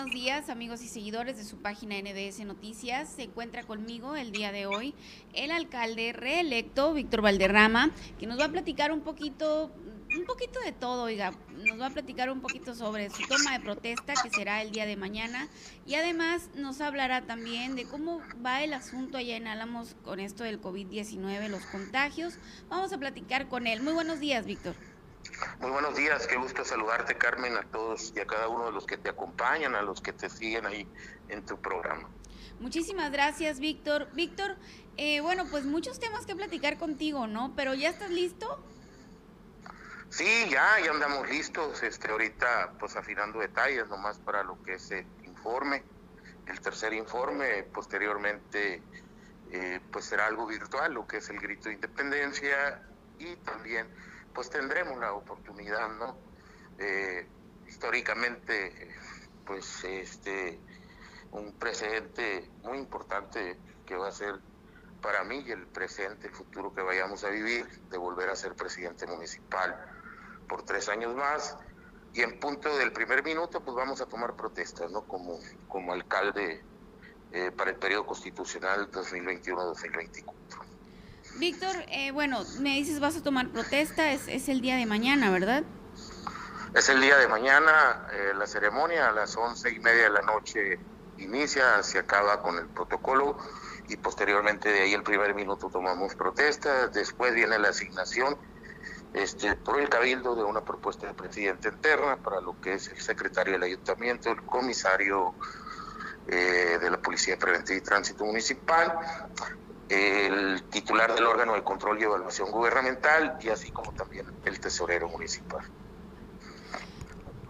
buenos días amigos y seguidores de su página NBS Noticias. Se encuentra conmigo el día de hoy el alcalde reelecto, Víctor Valderrama, que nos va a platicar un poquito, un poquito de todo, oiga, nos va a platicar un poquito sobre su toma de protesta que será el día de mañana y además nos hablará también de cómo va el asunto allá en Álamos con esto del COVID-19, los contagios. Vamos a platicar con él. Muy buenos días, Víctor. Muy buenos días, qué gusto saludarte Carmen, a todos y a cada uno de los que te acompañan, a los que te siguen ahí en tu programa. Muchísimas gracias, Víctor. Víctor, eh, bueno, pues muchos temas que platicar contigo, ¿no? Pero ¿ya estás listo? Sí, ya, ya andamos listos, este, ahorita pues afinando detalles nomás para lo que es el informe, el tercer informe, posteriormente eh, pues será algo virtual, lo que es el grito de independencia y también pues tendremos la oportunidad, ¿no? Eh, históricamente, pues este, un precedente muy importante que va a ser para mí y el presente, el futuro que vayamos a vivir, de volver a ser presidente municipal por tres años más. Y en punto del primer minuto, pues vamos a tomar protestas, ¿no? Como, como alcalde eh, para el periodo constitucional 2021-2024. Víctor, eh, bueno, me dices vas a tomar protesta, es, es, el día de mañana, ¿verdad? Es el día de mañana, eh, la ceremonia a las once y media de la noche inicia, se acaba con el protocolo y posteriormente de ahí el primer minuto tomamos protesta, después viene la asignación este, por el cabildo de una propuesta de presidente interna para lo que es el secretario del ayuntamiento, el comisario eh, de la Policía Preventiva y Tránsito Municipal, el titular del órgano de control y evaluación gubernamental y así como también el tesorero municipal.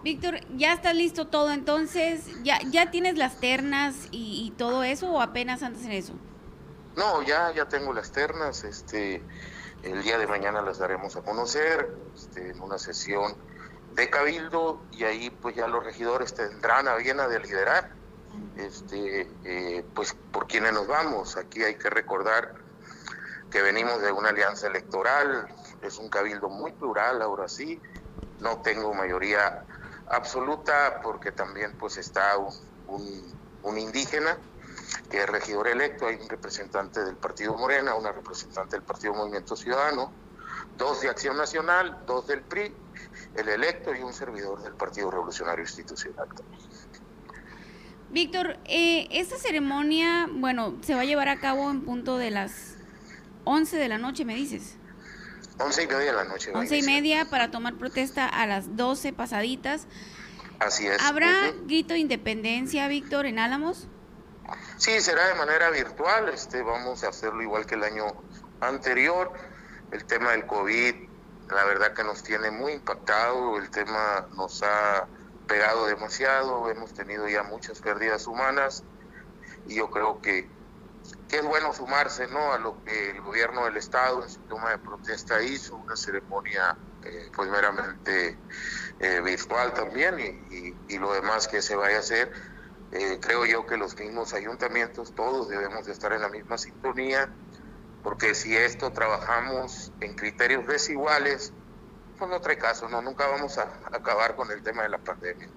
Víctor, ¿ya está listo todo entonces? ¿Ya, ya tienes las ternas y, todo eso o apenas antes en eso? No, ya, ya tengo las ternas, este, el día de mañana las daremos a conocer este, en una sesión de cabildo y ahí pues ya los regidores tendrán a bien a de liderar este, eh, pues por quienes nos vamos. Aquí hay que recordar que venimos de una alianza electoral, es un cabildo muy plural, ahora sí, no tengo mayoría absoluta porque también pues está un, un, indígena que es regidor electo, hay un representante del Partido Morena, una representante del Partido Movimiento Ciudadano, dos de Acción Nacional, dos del PRI, el electo y un servidor del Partido Revolucionario Institucional. Víctor, eh, esta ceremonia, bueno, se va a llevar a cabo en punto de las 11 de la noche, me dices. 11 y media de la noche. 11 y media para tomar protesta a las 12 pasaditas. Así es. ¿Habrá grito de independencia, Víctor, en Álamos? Sí, será de manera virtual. Este, vamos a hacerlo igual que el año anterior. El tema del COVID, la verdad que nos tiene muy impactado. El tema nos ha pegado demasiado, hemos tenido ya muchas pérdidas humanas y yo creo que, es bueno sumarse ¿no? a lo que el gobierno del estado en su toma de protesta hizo, una ceremonia eh, pues meramente eh, virtual también y, y, lo demás que se vaya a hacer. Eh, creo yo que los mismos ayuntamientos, todos debemos de estar en la misma sintonía, porque si esto trabajamos en criterios desiguales, pues no trae caso, no, nunca vamos a acabar con el tema de la pandemia.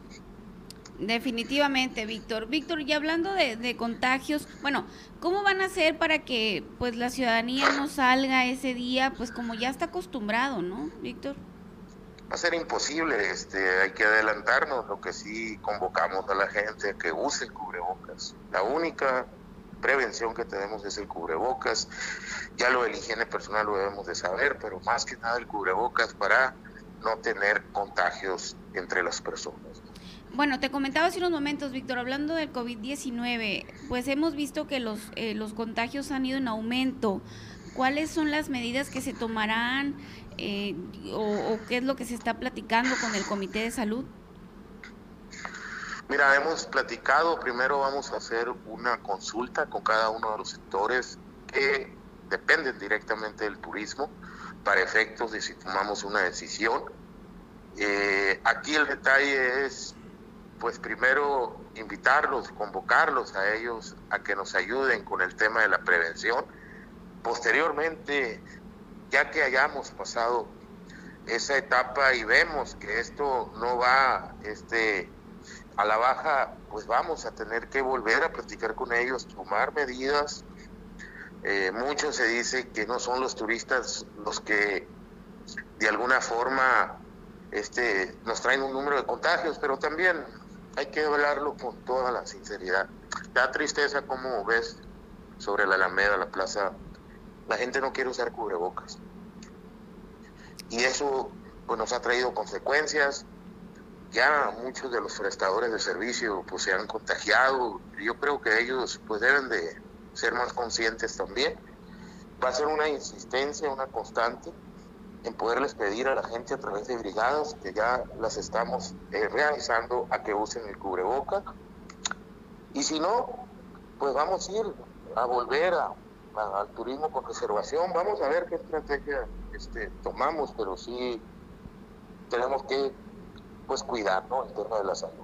Definitivamente, Víctor. Víctor, y hablando de, contagios, bueno, ¿cómo van a hacer para que pues la ciudadanía no salga ese día, pues como ya está acostumbrado, ¿no, Víctor? Va a ser imposible, este, hay que adelantarnos, lo que sí convocamos a la gente a que use el cubrebocas. La única prevención que tenemos es el cubrebocas. Ya lo del higiene personal lo debemos de saber, pero más que nada el cubrebocas para no tener contagios entre las personas. Bueno, te comentaba hace unos momentos, Víctor, hablando del COVID-19, pues hemos visto que los, eh, los contagios han ido en aumento. ¿Cuáles son las medidas que se tomarán eh, o qué es lo que se está platicando con el Comité de Salud? Mira, hemos platicado, primero vamos a hacer una consulta con cada uno de los sectores que dependen directamente del turismo para efectos de si tomamos una decisión. Eh, aquí el detalle es, pues primero invitarlos, convocarlos a ellos a que nos ayuden con el tema de la prevención. Posteriormente, ya que hayamos pasado esa etapa y vemos que esto no va este, a la baja, pues vamos a tener que volver a platicar con ellos, tomar medidas. Eh, mucho se dice que no son los turistas los que de alguna forma este, nos traen un número de contagios, pero también hay que hablarlo con toda la sinceridad. Da tristeza como ves sobre la Alameda, la plaza, la gente no quiere usar cubrebocas. Y eso pues nos ha traído consecuencias, ya muchos de los prestadores de servicio pues se han contagiado. Yo creo que ellos pues deben de ser más conscientes también. Va a ser una insistencia, una constante en poderles pedir a la gente a través de brigadas que ya las estamos eh, realizando a que usen el cubreboca. Y si no, pues vamos a ir a volver al turismo con reservación. Vamos a ver qué estrategia este, tomamos, pero sí tenemos que pues cuidar ¿no? el tema de la salud.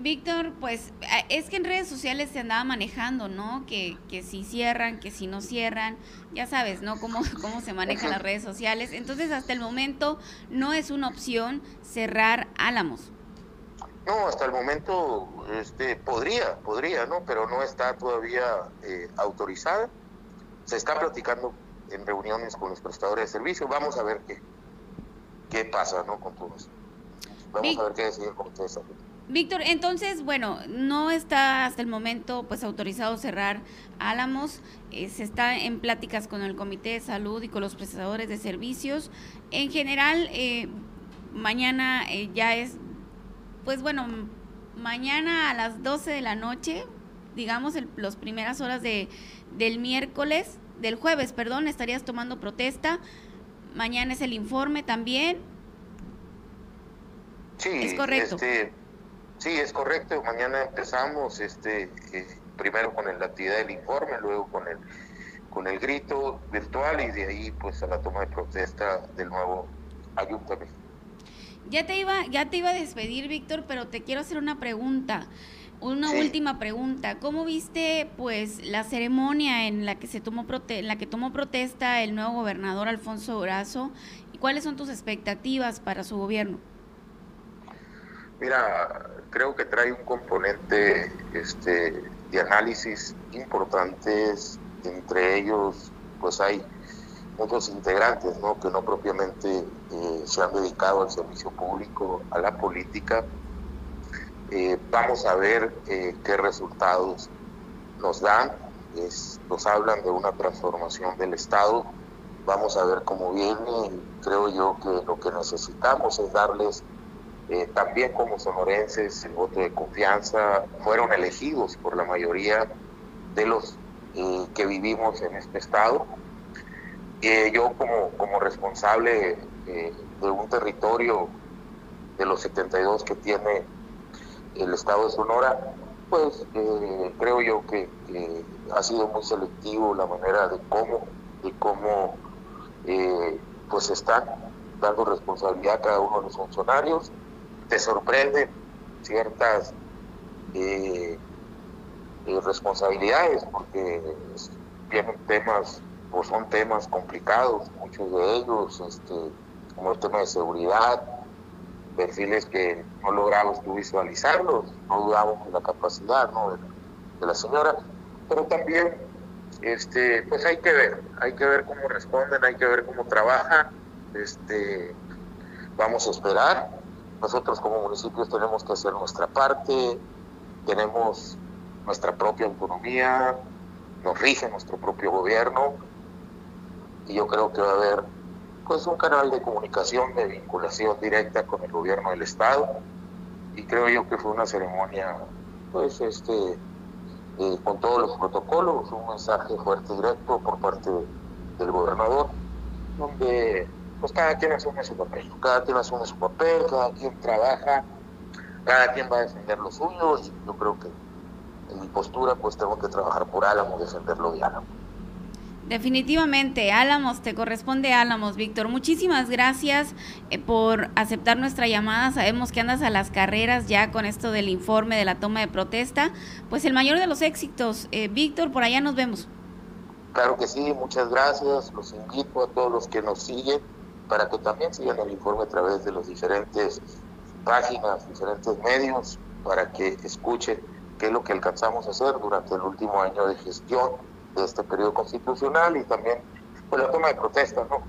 Víctor, pues es que en redes sociales se andaba manejando, ¿no? Que, que si cierran, que si no cierran, ya sabes, ¿no? Cómo, cómo se manejan las redes sociales. Entonces, hasta el momento no es una opción cerrar Álamos. No, hasta el momento este, podría, podría, ¿no? Pero no está todavía eh, autorizada. Se está platicando en reuniones con los prestadores de servicio. Vamos a ver qué, qué pasa, ¿no? Con todo eso. Vamos a ver qué de Salud. Víctor, entonces, bueno, no está hasta el momento pues autorizado cerrar Álamos, eh, se está en pláticas con el Comité de Salud y con los prestadores de servicios. En general, eh, mañana eh, ya es, pues bueno, mañana a las 12 de la noche, digamos, las primeras horas de, del miércoles, del jueves, perdón, estarías tomando protesta. Mañana es el informe también Sí, es correcto. Este, sí, es correcto. Mañana empezamos este eh, primero con la actividad del informe, luego con el con el grito virtual y de ahí pues a la toma de protesta del nuevo ayuntamiento. Ya te iba ya te iba a despedir, Víctor, pero te quiero hacer una pregunta. Una última pregunta. ¿Cómo viste pues la ceremonia en la que se tomó prote en la que tomó protesta el nuevo gobernador Alfonso Durazo? ¿Y cuáles son tus expectativas para su gobierno? Mira, creo que trae un componente este, de análisis importantes, entre ellos pues hay muchos integrantes ¿no? que no propiamente eh, se han dedicado al servicio público, a la política. Eh, vamos a ver eh, qué resultados nos dan, nos hablan de una transformación del Estado, vamos a ver cómo viene, creo yo que lo que necesitamos es darles eh, también como sonorenses, el voto de confianza, fueron elegidos por la mayoría de los eh, que vivimos en este estado. Eh, yo como, como responsable de un territorio de los 72 que tiene el estado de Sonora, pues creo yo que, ha sido muy selectivo la manera de cómo, de cómo pues están dando responsabilidad a cada uno de los funcionarios te sorprenden ciertas eh, responsabilidades porque tienen temas o son temas complicados, muchos de ellos, este, como el tema de seguridad, perfiles que no logramos visualizarlos, no dudamos de la capacidad de, la, señora, pero también este, pues hay que ver, hay que ver cómo responden, hay que ver cómo trabajan, este, vamos a esperar, nosotros como municipios tenemos que hacer nuestra parte, tenemos nuestra propia autonomía, nos rige nuestro propio gobierno y yo creo que va a haber pues un canal de comunicación, de vinculación directa con el gobierno del estado y creo yo que fue una ceremonia pues este eh, con todos los protocolos, un mensaje fuerte y directo por parte del gobernador donde pues cada quien asume su papel, cada quien asume su papel, cada quien trabaja, cada quien va a defender lo suyo y yo creo que en mi postura pues tengo que trabajar por Álamos, defenderlo de Álamos. Definitivamente, Álamos, te corresponde Álamos, Víctor. Muchísimas gracias eh, por aceptar nuestra llamada. Sabemos que andas a las carreras ya con esto del informe de la toma de protesta. Pues el mayor de los éxitos. Eh, Víctor, por allá nos vemos. Claro que sí, muchas gracias. Los invito a todos los que nos siguen para que también sigan el informe a través de los diferentes páginas, diferentes medios, para que escuche qué es lo que alcanzamos a hacer durante el último año de gestión de este periodo constitucional y también pues, la toma de protesta, ¿no?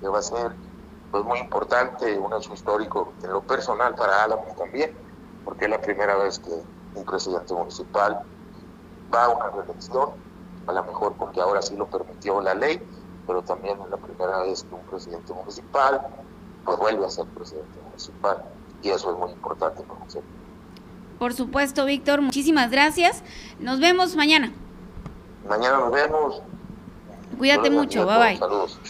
que va a ser pues, muy importante, un hecho histórico en lo personal para Álamos también, porque es la primera vez que un presidente municipal va a una reelección, a lo mejor porque ahora sí lo permitió la ley, pero también es la primera vez que un presidente municipal pues vuelve a ser presidente municipal y eso es muy importante para nosotros. Por supuesto, Víctor, muchísimas gracias. Nos vemos mañana. Mañana nos vemos. Cuídate mucho, bye bye. Saludos.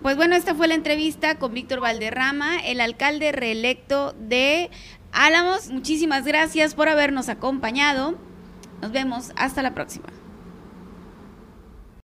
Pues bueno, esta fue la entrevista con Víctor Valderrama, el alcalde reelecto de Álamos. Muchísimas gracias por habernos acompañado. Nos vemos. Hasta la próxima.